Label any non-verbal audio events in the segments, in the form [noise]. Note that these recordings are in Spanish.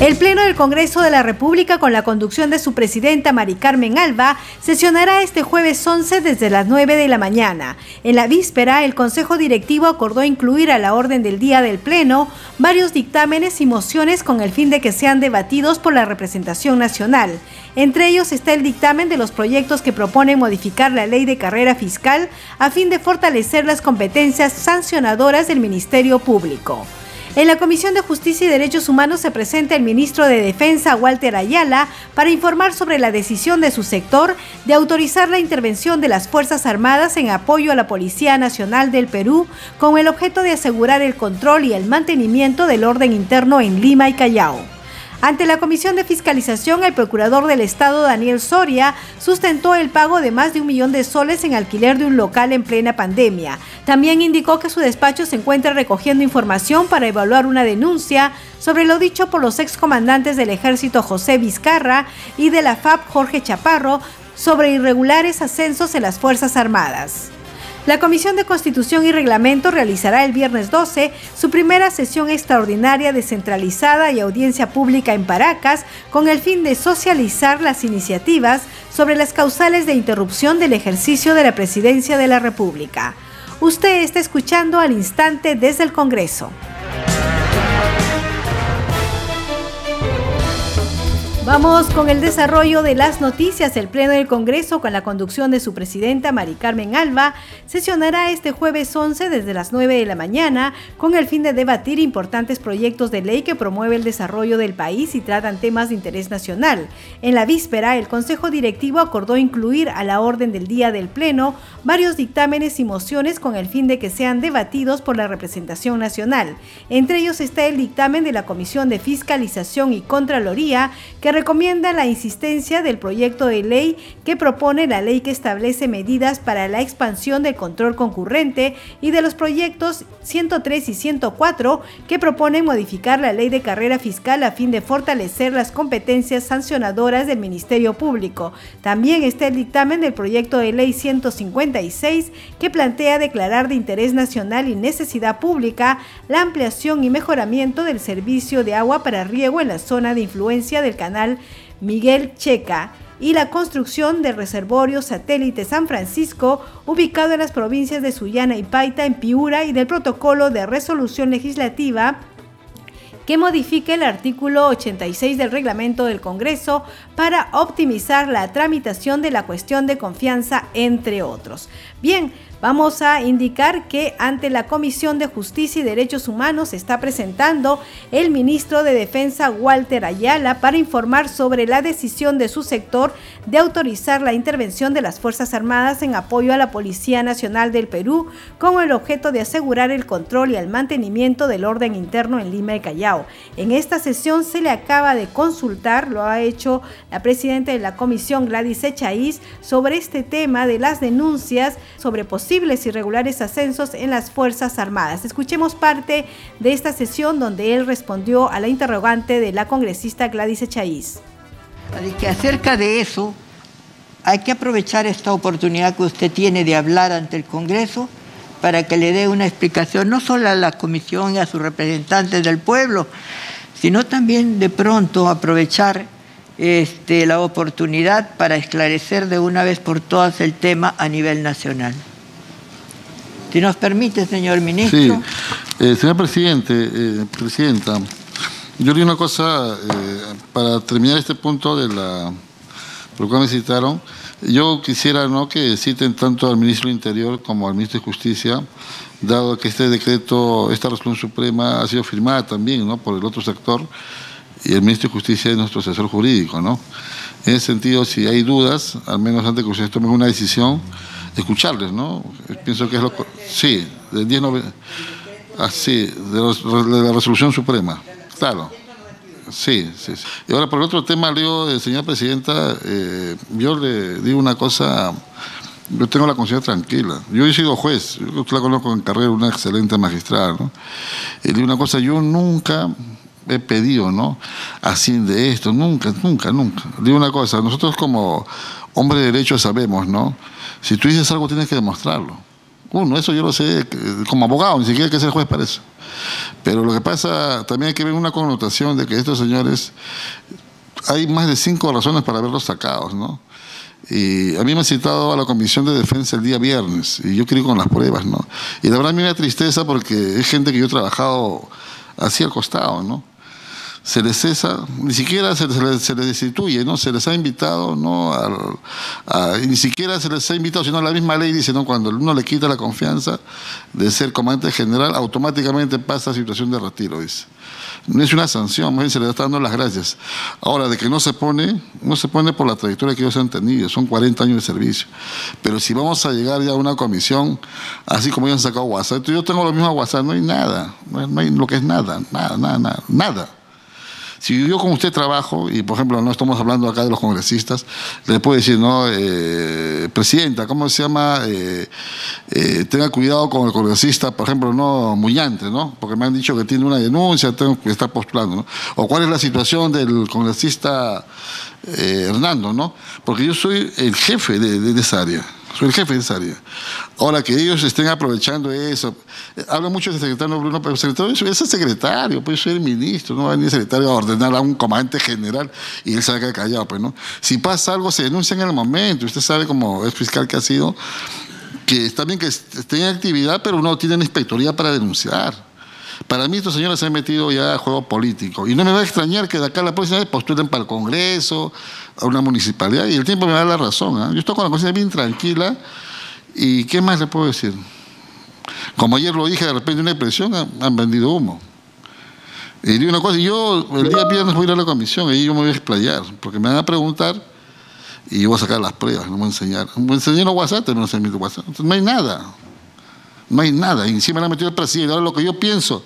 El Pleno del Congreso de la República, con la conducción de su presidenta Mari Carmen Alba, sesionará este jueves 11 desde las 9 de la mañana. En la víspera, el Consejo Directivo acordó incluir a la orden del día del Pleno varios dictámenes y mociones con el fin de que sean debatidos por la representación nacional. Entre ellos está el dictamen de los proyectos que proponen modificar la ley de carrera fiscal a fin de fortalecer las competencias sancionadoras del Ministerio Público. En la Comisión de Justicia y Derechos Humanos se presenta el ministro de Defensa, Walter Ayala, para informar sobre la decisión de su sector de autorizar la intervención de las Fuerzas Armadas en apoyo a la Policía Nacional del Perú con el objeto de asegurar el control y el mantenimiento del orden interno en Lima y Callao. Ante la Comisión de Fiscalización, el procurador del Estado, Daniel Soria, sustentó el pago de más de un millón de soles en alquiler de un local en plena pandemia. También indicó que su despacho se encuentra recogiendo información para evaluar una denuncia sobre lo dicho por los excomandantes del Ejército José Vizcarra y de la FAP Jorge Chaparro sobre irregulares ascensos en las Fuerzas Armadas. La Comisión de Constitución y Reglamento realizará el viernes 12 su primera sesión extraordinaria descentralizada y audiencia pública en Paracas con el fin de socializar las iniciativas sobre las causales de interrupción del ejercicio de la presidencia de la República. Usted está escuchando al instante desde el Congreso. Vamos con el desarrollo de las noticias. El Pleno del Congreso, con la conducción de su presidenta, Mari Carmen Alba, sesionará este jueves 11 desde las 9 de la mañana con el fin de debatir importantes proyectos de ley que promueve el desarrollo del país y tratan temas de interés nacional. En la víspera, el Consejo Directivo acordó incluir a la orden del día del Pleno varios dictámenes y mociones con el fin de que sean debatidos por la representación nacional. Entre ellos está el dictamen de la Comisión de Fiscalización y Contraloría que recomienda la insistencia del proyecto de ley que propone la ley que establece medidas para la expansión del control concurrente y de los proyectos 103 y 104 que proponen modificar la ley de carrera fiscal a fin de fortalecer las competencias sancionadoras del Ministerio Público. También está el dictamen del proyecto de ley 156 que plantea declarar de interés nacional y necesidad pública la ampliación y mejoramiento del servicio de agua para riego en la zona de influencia del canal Miguel Checa y la construcción del reservorio satélite San Francisco, ubicado en las provincias de Sullana y Paita, en Piura, y del protocolo de resolución legislativa que modifique el artículo 86 del reglamento del Congreso para optimizar la tramitación de la cuestión de confianza, entre otros. Bien, Vamos a indicar que ante la Comisión de Justicia y Derechos Humanos está presentando el ministro de Defensa Walter Ayala para informar sobre la decisión de su sector de autorizar la intervención de las Fuerzas Armadas en apoyo a la Policía Nacional del Perú con el objeto de asegurar el control y el mantenimiento del orden interno en Lima y Callao. En esta sesión se le acaba de consultar, lo ha hecho la presidenta de la comisión Gladys Echaíz, sobre este tema de las denuncias sobre posibles posibles irregulares ascensos en las Fuerzas Armadas. Escuchemos parte de esta sesión donde él respondió a la interrogante de la congresista Gladys Echaíz. que acerca de eso hay que aprovechar esta oportunidad que usted tiene de hablar ante el Congreso para que le dé una explicación no solo a la comisión y a sus representantes del pueblo, sino también de pronto aprovechar este, la oportunidad para esclarecer de una vez por todas el tema a nivel nacional. Si nos permite, señor ministro. Sí, eh, señor presidente, eh, presidenta, yo digo una cosa, eh, para terminar este punto de la, por lo cual me citaron, yo quisiera ¿no? que citen tanto al ministro del Interior como al ministro de Justicia, dado que este decreto, esta resolución suprema ha sido firmada también ¿no? por el otro sector, y el ministro de Justicia es nuestro asesor jurídico. ¿no? En ese sentido, si hay dudas, al menos antes que ustedes tomen una decisión, escucharles, ¿no? Pienso que es lo... Sí, del 10 así, de, la resolución suprema, claro. Sí, sí, Y ahora por otro tema, Leo, eh, señora presidenta, eh, yo le digo una cosa, yo tengo la conciencia tranquila. Yo he sido juez, yo la conozco en carrera, una excelente magistrada, ¿no? Y le digo una cosa, yo nunca he pedido, ¿no? Así de esto, nunca, nunca, nunca. Le digo una cosa, nosotros como hombres de derecho sabemos, ¿no? Si tú dices algo tienes que demostrarlo. Uno, eso yo lo sé como abogado, ni siquiera hay que ser juez para eso. Pero lo que pasa, también hay que ver una connotación de que estos señores, hay más de cinco razones para haberlos sacados, ¿no? Y a mí me han citado a la Comisión de Defensa el día viernes, y yo quiero ir con las pruebas, ¿no? Y la verdad a mí me da tristeza porque es gente que yo he trabajado así al costado, ¿no? Se les cesa, ni siquiera se, les, se destituye, ¿no? Se les ha invitado, ¿no? ni siquiera se les ha invitado, sino la misma ley dice, ¿no? Cuando uno le quita la confianza de ser comandante general, automáticamente pasa a situación de retiro, dice. No es una sanción, más bien se le está dando las gracias. Ahora, de que no se pone, no se pone por la trayectoria que ellos han tenido, son 40 años de servicio. Pero si vamos a llegar ya a una comisión, así como ellos han sacado WhatsApp, yo tengo lo mismo a WhatsApp, no hay nada, no hay lo que es nada, nada, nada, nada. nada. Si yo con usted trabajo, y por ejemplo no estamos hablando acá de los congresistas, le puedo decir, no, eh, presidenta, ¿cómo se llama? Eh, eh, tenga cuidado con el congresista, por ejemplo, no Mullante, ¿no? Porque me han dicho que tiene una denuncia, tengo que estar postulando, ¿no? O cuál es la situación del congresista Hernando, ¿no? Porque yo soy el jefe de esa área. Soy el jefe de esa área. Ahora que ellos estén aprovechando eso, eh, habla mucho del secretario Bruno, pero el secretario es el secretario, pues soy el ministro, no va a venir el secretario a ordenar a un comandante general y él se va a quedar callado, pues no. Si pasa algo, se denuncia en el momento, usted sabe como es fiscal que ha sido, que está bien que esté en actividad, pero no tiene inspectoría para denunciar. Para mí estos señores se han metido ya a juego político. Y no me va a extrañar que de acá la próxima vez postulen para el Congreso, a una municipalidad, y el tiempo me da la razón. ¿ah? Yo estoy con la conciencia bien tranquila. ¿Y qué más le puedo decir? Como ayer lo dije, de repente una impresión, han, vendido humo. Y digo una cosa, yo el día viernes voy a ir a la comisión, y yo me voy a explayar, porque me van a preguntar y yo voy a sacar las pruebas, no me voy a enseñar. Me enseñar WhatsApp, no mi WhatsApp. No hay nada. No hay nada. Y encima le ha metido el presidente. Ahora lo que yo pienso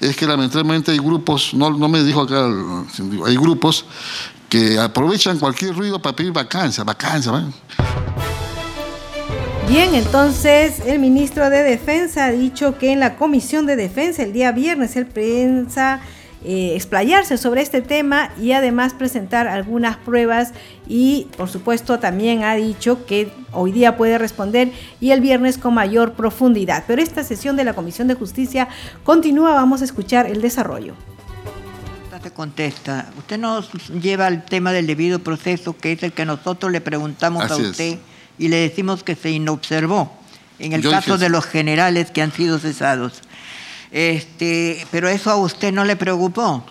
es que lamentablemente hay grupos, no, no me dijo acá, hay grupos que aprovechan cualquier ruido para pedir vacancia, vacancia. Bien, entonces el ministro de Defensa ha dicho que en la Comisión de Defensa el día viernes él piensa eh, explayarse sobre este tema y además presentar algunas pruebas y por supuesto también ha dicho que hoy día puede responder y el viernes con mayor profundidad. Pero esta sesión de la Comisión de Justicia continúa, vamos a escuchar el desarrollo. Usted contesta, usted nos lleva al tema del debido proceso, que es el que nosotros le preguntamos a usted y le decimos que se inobservó en el caso de los generales que han sido cesados. Este, pero eso a usted no le preocupó.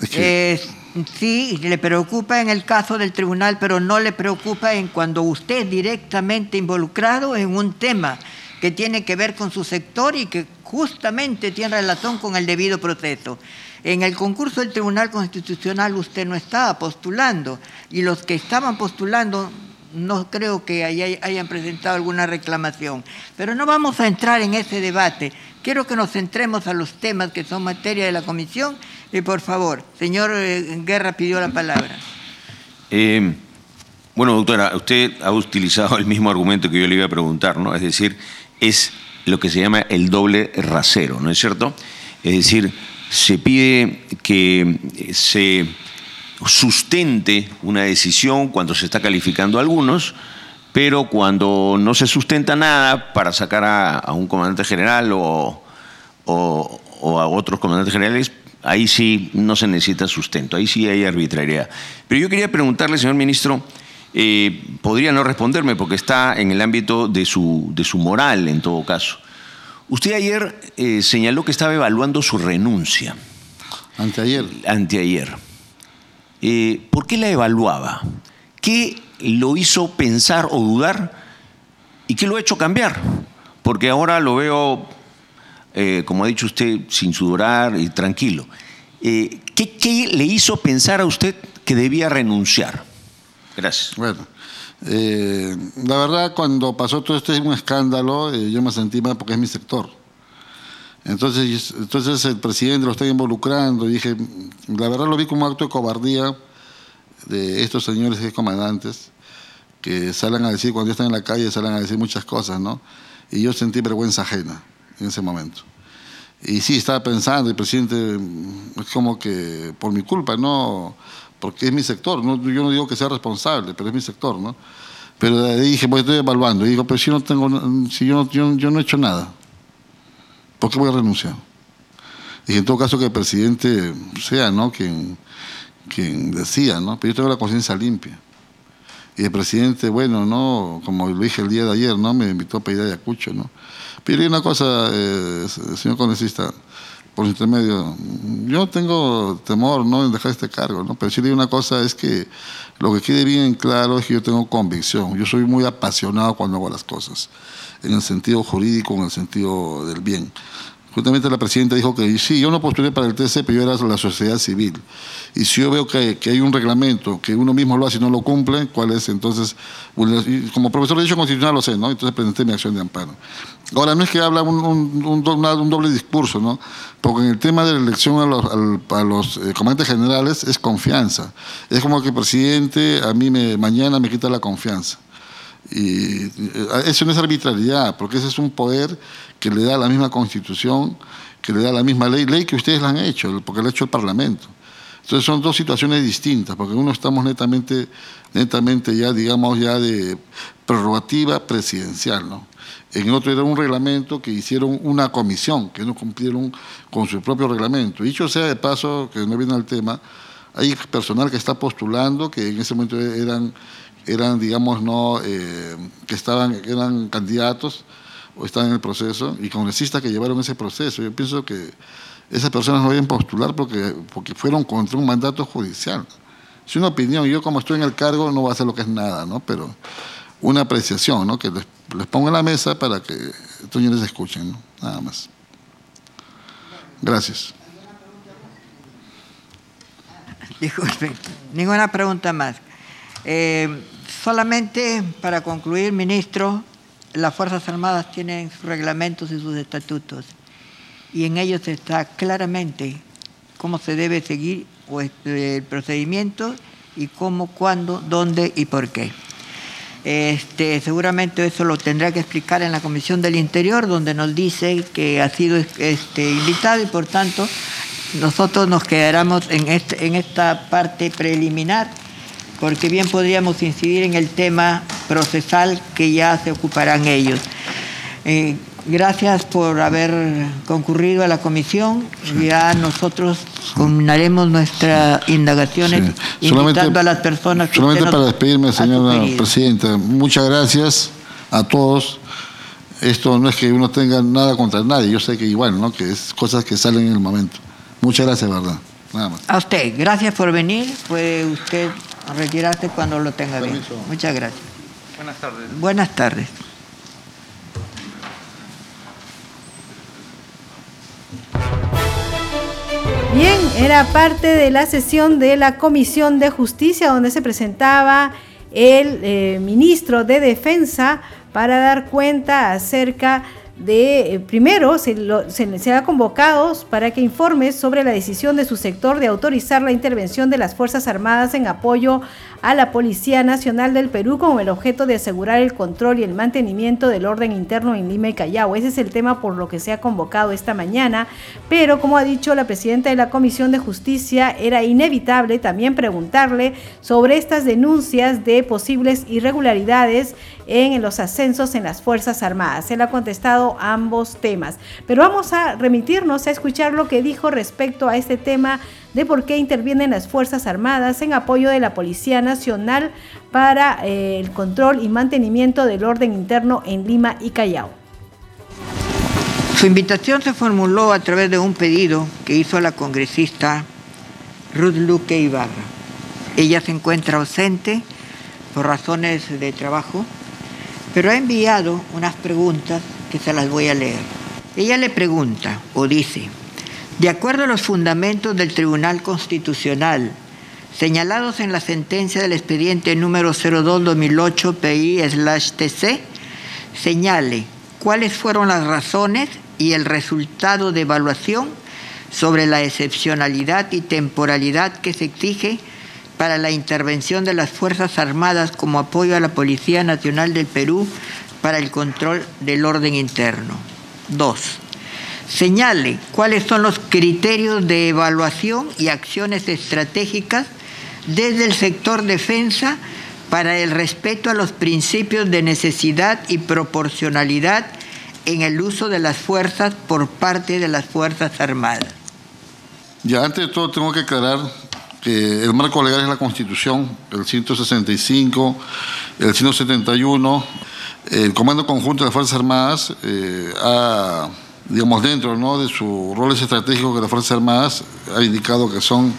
sí, le preocupa en el caso del tribunal, pero no le preocupa en cuando usted es directamente involucrado en un tema que tiene que ver con su sector y que justamente tiene relación con el debido proceso. En el concurso del Tribunal Constitucional usted no estaba postulando y los que estaban postulando no creo que hayan presentado alguna reclamación. Pero no vamos a entrar en ese debate. Quiero que nos centremos a los temas que son materia de la comisión. Y por favor, señor eh, Guerra pidió la palabra. Eh, bueno, doctora, usted ha utilizado el mismo argumento que yo le iba a preguntar, ¿no? Es decir, es lo que se llama el doble rasero, ¿no es cierto? Es decir, se pide que se sustente una decisión cuando se está calificando a algunos, pero cuando no se sustenta nada para sacar a, un comandante general o, a otros comandantes generales, ahí sí no se necesita sustento, ahí sí hay arbitrariedad. Pero yo quería preguntarle, señor ministro, eh, podría no responderme porque está en el ámbito de su, de su moral en todo caso. Usted ayer eh, señaló que estaba evaluando su renuncia. Anteayer. Anteayer. Eh, ¿por qué la evaluaba? ¿Qué lo hizo pensar o dudar? ¿Y qué lo ha hecho cambiar? Porque ahora lo veo, eh, como ha dicho usted, sin sudorar y tranquilo. Eh, ¿qué, le hizo pensar a usted que debía renunciar? Gracias. Bueno, la verdad, cuando pasó todo este un escándalo, yo me sentí mal porque es mi sector. Entonces, entonces el presidente lo está involucrando y dije, La verdad lo vi como un acto de cobardía de estos señores y comandantes que salen a decir, cuando están en la calle, salen a decir muchas cosas, ¿no? Y yo sentí vergüenza ajena en ese momento. Y sí, estaba pensando, el presidente, es como que por mi culpa, ¿no? Porque es mi sector, ¿no? yo no digo que sea responsable, pero es mi sector, ¿no? Pero dije, pues estoy evaluando. Y digo, pero si, no tengo, si yo, yo, yo no he hecho nada, ¿por qué voy a renunciar? Y en todo caso que el presidente sea, ¿no? Quien, quien decía, ¿no? Pero yo tengo la conciencia limpia. Y el presidente, bueno, ¿no? Como lo dije el día de ayer, ¿no? Me invitó a pedir Ayacucho, ¿no? Pero hay una cosa, eh, señor congresista, por intermedio, yo tengo temor ¿no? en dejar este cargo, ¿no? pero sí una cosa es que lo que quede bien claro es que yo tengo convicción, yo soy muy apasionado cuando hago las cosas, en el sentido jurídico, en el sentido del bien. Justamente la presidenta dijo que sí, yo no postulé para el TC, pero yo era la sociedad civil. Y si yo veo que, hay un reglamento, que uno mismo lo hace y no lo cumple, ¿cuál es? Entonces, como profesor de Derecho Constitucional lo sé, ¿no? Entonces presenté mi acción de amparo. Ahora, no es que habla un, doble discurso, ¿no? Porque en el tema de la elección a los, a eh, comandantes generales es confianza. Es como que el presidente a mí me, mañana me quita la confianza. Y eh, eso no es arbitrariedad, porque ese es un poder que le da la misma constitución, que le da la misma ley, ley que ustedes la han hecho, porque la ha hecho el Parlamento. Entonces son dos situaciones distintas, porque uno estamos netamente, netamente ya, digamos, ya de prerrogativa presidencial, ¿no? En otro era un reglamento que hicieron una comisión, que no cumplieron con su propio reglamento. Dicho sea de paso, que no viene al tema, hay personal que está postulando, que en ese momento eran, eran digamos, no, eh, que estaban, eran candidatos, o están en el proceso y congresistas que llevaron ese proceso. Yo pienso que esas personas no deben postular porque, porque fueron contra un mandato judicial. Es una opinión, yo como estoy en el cargo no voy a hacer lo que es nada, ¿no? Pero una apreciación, ¿no? Que les, ponga en la mesa para que estos señores escuchen. Nada más. Gracias. Disculpe, [laughs] ninguna pregunta más. Eh, solamente para concluir, ministro, las Fuerzas Armadas tienen sus reglamentos y sus estatutos y en ellos está claramente cómo se debe seguir el procedimiento y cómo, cuándo, dónde y por qué. Este, seguramente eso lo tendrá que explicar en la Comisión del Interior, donde nos dice que ha sido este, invitado y por tanto nosotros nos quedaremos este, en esta parte preliminar porque bien podríamos incidir en el tema procesal que ya se ocuparán ellos. Eh, gracias por haber concurrido a la comisión. Ya nosotros culminaremos nuestras indagaciones invitando a las personas que Solamente para despedirme, señora presidenta, muchas gracias a todos. Esto no es que uno tenga nada contra nadie, yo sé que igual, ¿no? Que es cosas que salen en el momento. Muchas gracias, verdad. Nada más. A usted, gracias por venir. Puede usted retirarte cuando lo tenga bien. Muchas gracias. Buenas tardes. Buenas tardes. Bien, era parte de la sesión de la Comisión de Justicia donde se presentaba el eh, ministro de Defensa para dar cuenta acerca de, eh, primero, se, se, se, ha convocado para que informe sobre la decisión de su sector de autorizar la intervención de las Fuerzas Armadas en apoyo a la Policía Nacional del Perú con el objeto de asegurar el control y el mantenimiento del orden interno en Lima y Callao. Ese es el tema por lo que se ha convocado esta mañana, pero como ha dicho la presidenta de la Comisión de Justicia, era inevitable también preguntarle sobre estas denuncias de posibles irregularidades en los ascensos en las Fuerzas Armadas. Él ha contestado ambos temas, pero vamos a remitirnos a escuchar lo que dijo respecto a este tema de por qué intervienen las Fuerzas Armadas en apoyo de la Policía Nacional para eh, el control y mantenimiento del orden interno en Lima y Callao. Su invitación se formuló a través de un pedido que hizo la congresista Ruth Luque Ibarra. Ella se encuentra ausente por razones de trabajo, pero ha enviado unas preguntas que se las voy a leer. Ella le pregunta o dice, de acuerdo a los fundamentos del Tribunal Constitucional, señalados en la sentencia del expediente número 02-2008 PI-TC, señale cuáles fueron las razones y el resultado de evaluación sobre la excepcionalidad y temporalidad que se exige para la intervención de las Fuerzas Armadas como apoyo a la Policía Nacional del Perú para el control del orden interno. Dos, señale cuáles son los criterios de evaluación y acciones estratégicas desde el sector defensa para el respeto a los principios de necesidad y proporcionalidad en el uso de las fuerzas por parte de las Fuerzas Armadas. Ya, antes de todo tengo que aclarar que el marco legal es la Constitución, el 165, el 171. El Comando Conjunto de las Fuerzas Armadas eh, ha, digamos, dentro ¿no? de sus roles estratégicos de las Fuerzas Armadas, ha indicado que son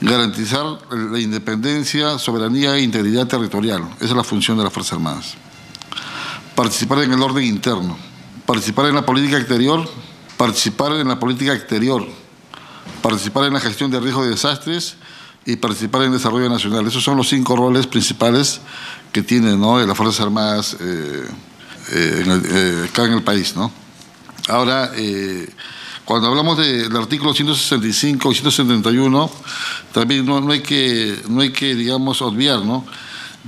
garantizar la independencia, soberanía e integridad territorial. Esa es la función de las Fuerzas Armadas. Participar en el orden interno, participar en la política exterior, participar en la política exterior, participar en la gestión de riesgos de desastres y participar en el desarrollo nacional. Esos son los cinco roles principales que tienen las Fuerzas Armadas eh, eh, eh, acá en el país. ¿no? Ahora, cuando hablamos del artículo 165 y 171, también no, hay que, no hay que, digamos, obviar ¿no?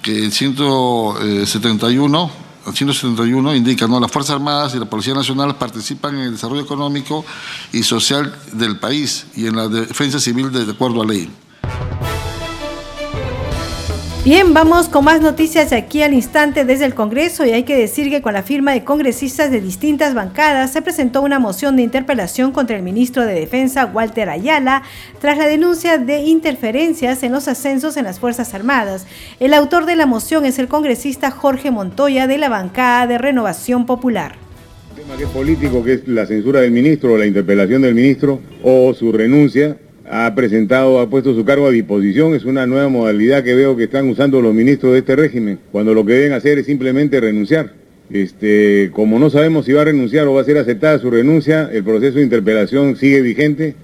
que el 171, el 171 indica, ¿no? las Fuerzas Armadas y la Policía Nacional participan en el desarrollo económico y social del país y en la defensa civil de acuerdo a ley. Bien, vamos con más noticias aquí al instante desde el Congreso y hay que decir que con la firma de congresistas de distintas bancadas se presentó una moción de interpelación contra el ministro de Defensa Walter Ayala tras la denuncia de interferencias en los ascensos en las Fuerzas Armadas. El autor de la moción es el congresista Jorge Montoya de la bancada de Renovación Popular. El tema que es político, que es la censura del ministro la interpelación del ministro o su renuncia, ha presentado, ha puesto su cargo a disposición. Es una nueva modalidad que veo que están usando los ministros de este régimen, cuando lo que deben hacer es simplemente renunciar. Este, como no sabemos si va a renunciar o va a ser aceptada su renuncia, el proceso de interpelación sigue vigente.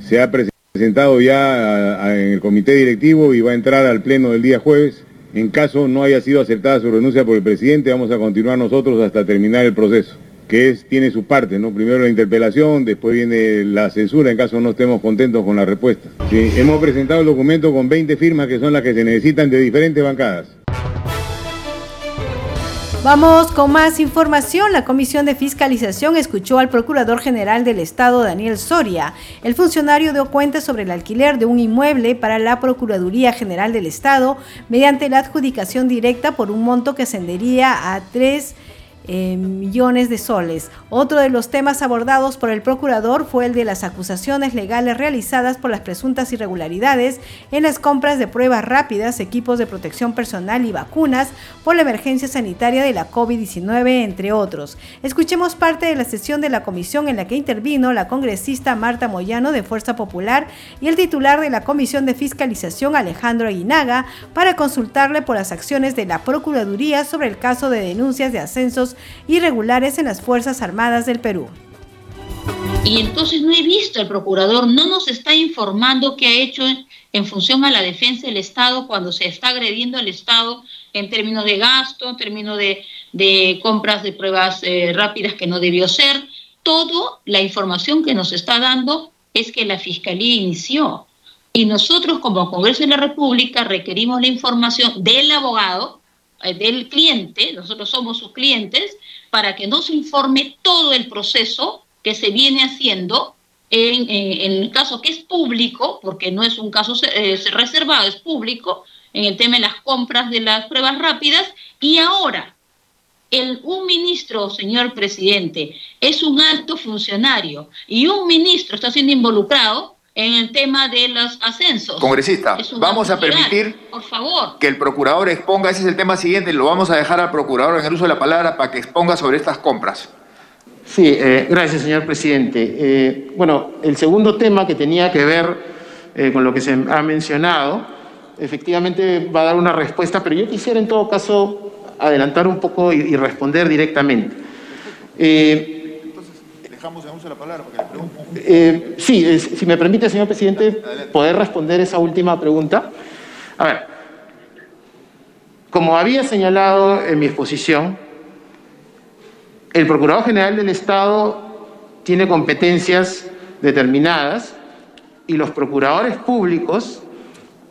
Se ha presentado ya en el comité directivo y va a entrar al pleno del día jueves. En caso no haya sido aceptada su renuncia por el presidente, vamos a continuar nosotros hasta terminar el proceso que tiene su parte, ¿no? Primero la interpelación, después viene la censura en caso no estemos contentos con la respuesta. hemos presentado el documento con 20 firmas que son las que se necesitan de diferentes bancadas. Vamos con más información. La Comisión de Fiscalización escuchó al Procurador General del Estado, Daniel Soria. El funcionario dio cuenta sobre el alquiler de un inmueble para la Procuraduría General del Estado mediante la adjudicación directa por un monto que ascendería a 3 eh, millones de soles. Otro de los temas abordados por el procurador fue el de las acusaciones legales realizadas por las presuntas irregularidades en las compras de pruebas rápidas, equipos de protección personal y vacunas por la emergencia sanitaria de la COVID-19, entre otros. Escuchemos parte de la sesión de la comisión en la que intervino la congresista Marta Moyano de Fuerza Popular y el titular de la Comisión de Fiscalización Alejandro Aguinaga para consultarle por las acciones de la Procuraduría sobre el caso de denuncias de ascensos irregulares en las Fuerzas Armadas del Perú. Y entonces no he visto el procurador, no nos está informando qué ha hecho en, función a la defensa del Estado cuando se está agrediendo al Estado en términos de gasto, en términos de, compras de pruebas eh, rápidas que no debió ser. Todo la información que nos está dando es que la Fiscalía inició. Y nosotros como Congreso de la República requerimos la información del abogado del cliente, nosotros somos sus clientes, para que nos informe todo el proceso que se viene haciendo en, el caso que es público, porque no es un caso eh, reservado, es público, en el tema de las compras de las pruebas rápidas, y ahora el, un ministro, señor presidente, es un alto funcionario y un ministro está siendo involucrado, en el tema de los ascensos. Congresista, vamos a permitir por favor. que el procurador exponga, ese es el tema siguiente, lo vamos a dejar al procurador en el uso de la palabra para que exponga sobre estas compras. Sí, eh, gracias, señor presidente. Eh, bueno, el segundo tema que tenía que ver eh, con lo que se ha mencionado, efectivamente va a dar una respuesta, pero yo quisiera en todo caso adelantar un poco y, y responder directamente. Eh, sí, si me permite, señor presidente, poder responder esa última pregunta. A ver, como había señalado en mi exposición, el Procurador General del Estado tiene competencias determinadas y los procuradores públicos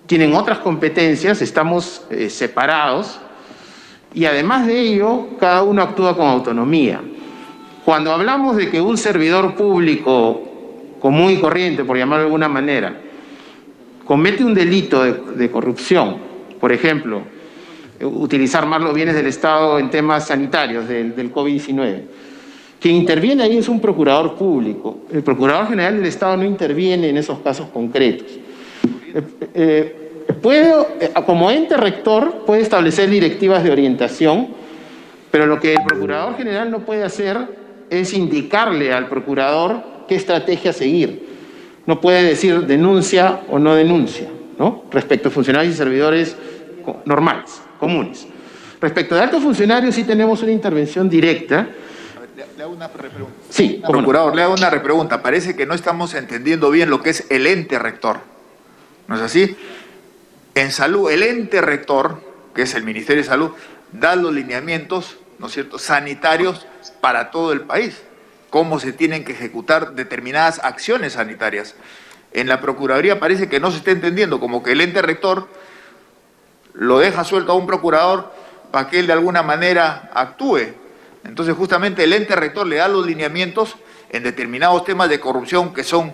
tienen otras competencias, estamos eh, separados y además de ello, cada uno actúa con autonomía. Cuando hablamos de que un servidor público común y corriente, por llamarlo de alguna manera, comete un delito de, corrupción, por ejemplo, utilizar más los bienes del Estado en temas sanitarios del, del COVID-19, quien interviene ahí es un procurador público. El procurador general del Estado no interviene en esos casos concretos. Eh, eh, puede, eh, como ente rector, puede establecer directivas de orientación, pero lo que el procurador general no puede hacer es indicarle al procurador qué estrategia seguir. No puede decir denuncia o no denuncia, ¿no? Respecto a funcionarios y servidores normales, comunes. Respecto de altos funcionarios, sí tenemos una intervención directa. Le, hago una repregunta. Sí, procurador, le hago una repregunta. Parece que no estamos entendiendo bien lo que es el ente rector. ¿No es así? En salud, el ente rector, que es el Ministerio de Salud, da los lineamientos, ¿no es cierto?, sanitarios para todo el país, cómo se tienen que ejecutar determinadas acciones sanitarias. En la Procuraduría parece que no se está entendiendo, como que el ente rector lo deja suelto a un procurador para que él de alguna manera actúe. Entonces justamente el ente rector le da los lineamientos en determinados temas de corrupción que son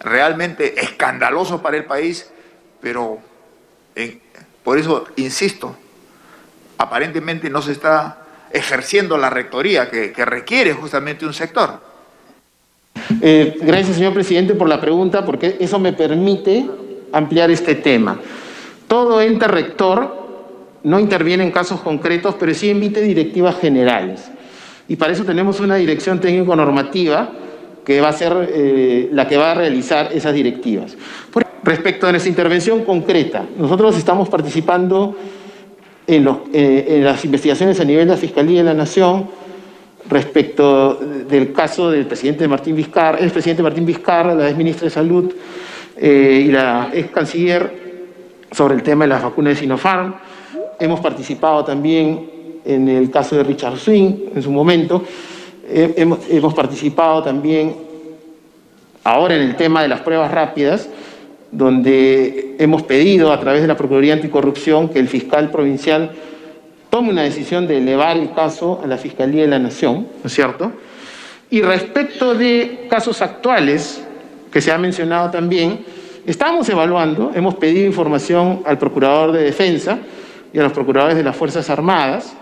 realmente escandalosos para el país, pero por eso, insisto, aparentemente no se está ejerciendo la rectoría que, requiere justamente un sector. Eh, gracias, señor presidente, por la pregunta, porque eso me permite ampliar este tema. Todo ente rector no interviene en casos concretos, pero sí emite directivas generales. Y para eso tenemos una dirección técnico-normativa que va a ser eh, la que va a realizar esas directivas. Respecto a nuestra intervención concreta, nosotros estamos participando en, eh, las investigaciones a nivel de la Fiscalía de la Nación respecto del caso del presidente Martín Vizcarra, el presidente Martín Vizcarra, la ex ministra de Salud eh, y la ex canciller sobre el tema de las vacunas de Sinopharm. Hemos participado también en el caso de Richard Swing en su momento. hemos, hemos participado también ahora en el tema de las pruebas rápidas donde hemos pedido a través de la Procuraduría Anticorrupción que el fiscal provincial tome una decisión de elevar el caso a la Fiscalía de la Nación, ¿no es cierto? Y respecto de casos actuales, que se ha mencionado también, estamos evaluando, hemos pedido información al Procurador de Defensa y a los Procuradores de las Fuerzas Armadas,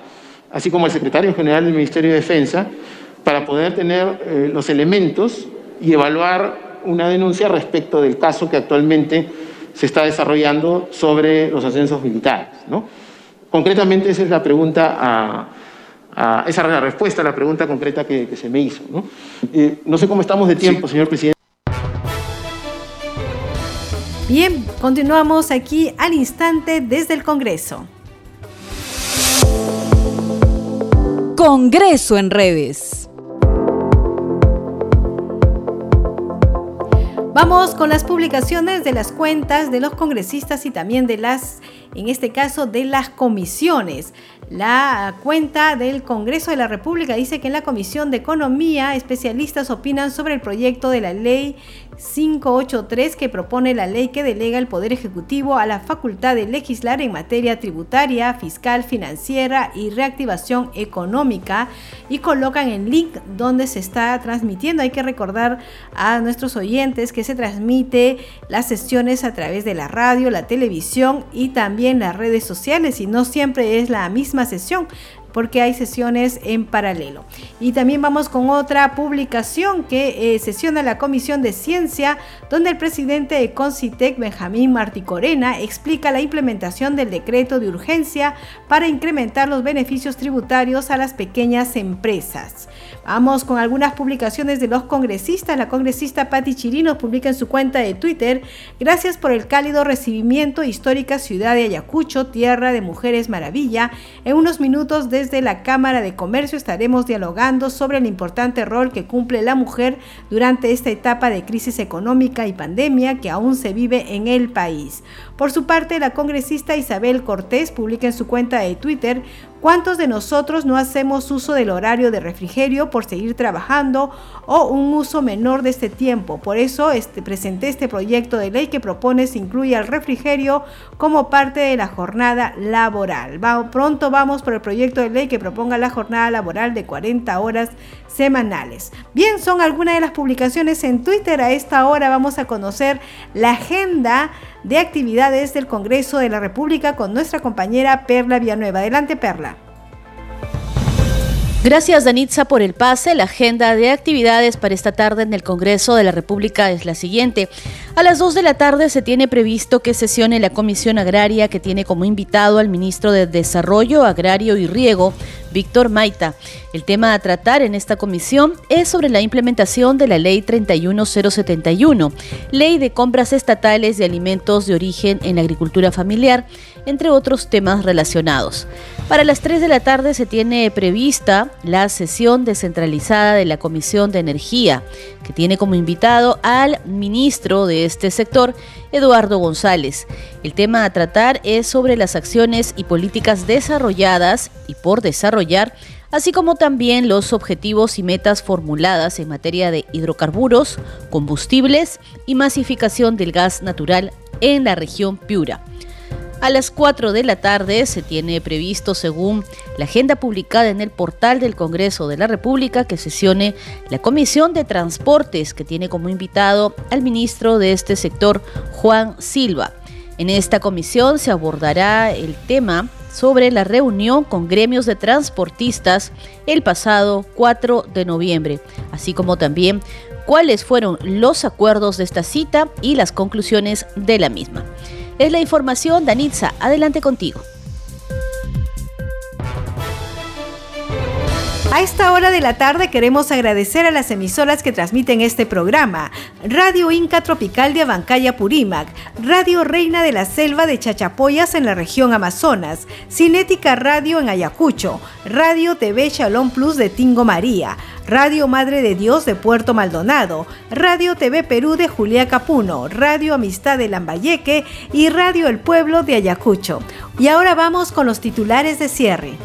así como al Secretario General del Ministerio de Defensa, para poder tener eh, los elementos y evaluar una denuncia respecto del caso que actualmente se está desarrollando sobre los ascensos militares. ¿no? Concretamente, esa es la pregunta a, esa es la respuesta a la pregunta concreta que, se me hizo. ¿no? Eh, no sé cómo estamos de tiempo, señor presidente. Bien, continuamos aquí al instante desde el Congreso. Congreso en redes. Vamos con las publicaciones de las cuentas de los congresistas y también de las, en este caso, de las comisiones. La cuenta del Congreso de la República dice que en la Comisión de Economía especialistas opinan sobre el proyecto de la ley 583 que propone la ley que delega el Poder Ejecutivo a la facultad de legislar en materia tributaria, fiscal, financiera y reactivación económica y colocan el link donde se está transmitiendo. Hay que recordar a nuestros oyentes que se transmite las sesiones a través de la radio, la televisión y también las redes sociales y no siempre es la misma sesión porque hay sesiones en paralelo. Y también vamos con otra publicación que eh, sesiona la Comisión de Ciencia, donde el presidente de Concitec, Benjamín Martí Corena, explica la implementación del decreto de urgencia para incrementar los beneficios tributarios a las pequeñas empresas. Vamos con algunas publicaciones de los congresistas. La congresista Patti Chirino publica en su cuenta de Twitter, gracias por el cálido recibimiento histórica ciudad de Ayacucho, tierra de mujeres maravilla. En unos minutos desde la Cámara de Comercio estaremos dialogando sobre el importante rol que cumple la mujer durante esta etapa de crisis económica y pandemia que aún se vive en el país. Por su parte, la congresista Isabel Cortés publica en su cuenta de Twitter ¿Cuántos de nosotros no hacemos uso del horario de refrigerio por seguir trabajando o un uso menor de este tiempo? Por eso este, presenté este proyecto de ley que propone se incluya el refrigerio como parte de la jornada laboral. pronto vamos por el proyecto de ley que proponga la jornada laboral de 40 horas semanales. Bien, son algunas de las publicaciones en Twitter. A esta hora vamos a conocer la agenda de actividades del Congreso de la República con nuestra compañera Perla Villanueva. Adelante, Perla. Gracias, Danitza, por el pase. La agenda de actividades para esta tarde en el Congreso de la República es la siguiente. A las 2 de la tarde se tiene previsto que sesione la Comisión Agraria que tiene como invitado al ministro de Desarrollo Agrario y Riego, Víctor Maita. El tema a tratar en esta comisión es sobre la implementación de la Ley 31071, Ley de Compras Estatales de Alimentos de Origen en la Agricultura Familiar, entre otros temas relacionados. Para las 3 de la tarde se tiene prevista la sesión descentralizada de la Comisión de Energía, tiene como invitado al ministro de este sector, Eduardo González. El tema a tratar es sobre las acciones y políticas desarrolladas y por desarrollar así como también los objetivos y metas formuladas en materia de hidrocarburos, combustibles y masificación del gas natural en la región Piura. A las 4 de la tarde se tiene previsto, según la agenda publicada en el portal del Congreso de la República, que sesione la Comisión de Transportes, que tiene como invitado al ministro de este sector, Juan Silva. En esta comisión se abordará el tema sobre la reunión con gremios de transportistas el pasado 4 de noviembre, así como también cuáles fueron los acuerdos de esta cita y las conclusiones de la misma. Es la información, Danitza. Adelante contigo. A esta hora de la tarde queremos agradecer a las emisoras que transmiten este programa. Radio Inca Tropical de Abancaya Purímac, Radio Reina de la Selva de Chachapoyas en la región Amazonas, Cinética Radio en Ayacucho, Radio TV Shalom Plus de Tingo María, Radio Madre de Dios de Puerto Maldonado, Radio TV Perú de Julia Capuno, Radio Amistad de Lambayeque y Radio El Pueblo de Ayacucho. Y ahora vamos con los titulares de cierre.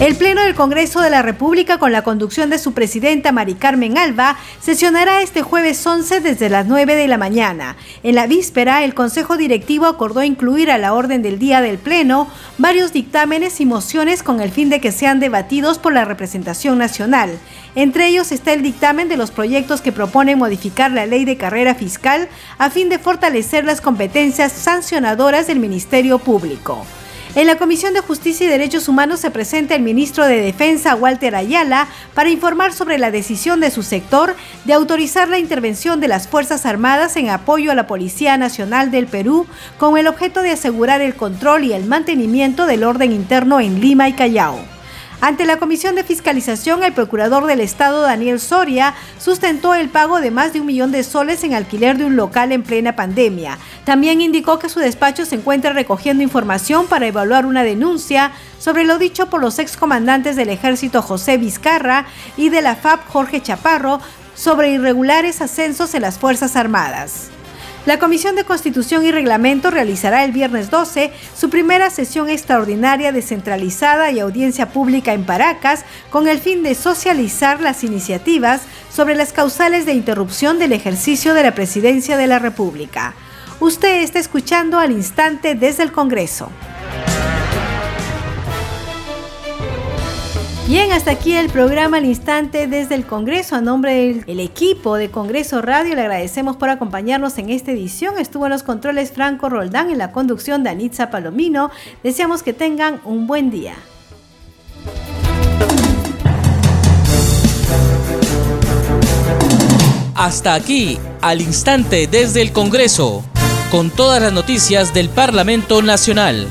El Pleno del Congreso de la República, con la conducción de su presidenta Mari Carmen Alba, sesionará este jueves 11 desde las 9 de la mañana. En la víspera, el Consejo Directivo acordó incluir a la orden del día del Pleno varios dictámenes y mociones con el fin de que sean debatidos por la representación nacional. Entre ellos está el dictamen de los proyectos que proponen modificar la ley de carrera fiscal a fin de fortalecer las competencias sancionadoras del Ministerio Público. En la Comisión de Justicia y Derechos Humanos se presenta el ministro de Defensa, Walter Ayala, para informar sobre la decisión de su sector de autorizar la intervención de las Fuerzas Armadas en apoyo a la Policía Nacional del Perú con el objeto de asegurar el control y el mantenimiento del orden interno en Lima y Callao. Ante la Comisión de Fiscalización, el procurador del Estado, Daniel Soria, sustentó el pago de más de un millón de soles en alquiler de un local en plena pandemia. También indicó que su despacho se encuentra recogiendo información para evaluar una denuncia sobre lo dicho por los excomandantes del ejército José Vizcarra y de la FAP Jorge Chaparro sobre irregulares ascensos en las Fuerzas Armadas. La Comisión de Constitución y Reglamento realizará el viernes 12 su primera sesión extraordinaria descentralizada y audiencia pública en Paracas con el fin de socializar las iniciativas sobre las causales de interrupción del ejercicio de la presidencia de la República. Usted está escuchando al instante desde el Congreso. Bien, hasta aquí el programa al instante desde el Congreso. A nombre del equipo de Congreso Radio le agradecemos por acompañarnos en esta edición. Estuvo en los controles Franco Roldán en la conducción de Anitza Palomino. Deseamos que tengan un buen día. Hasta aquí, al instante desde el Congreso, con todas las noticias del Parlamento Nacional.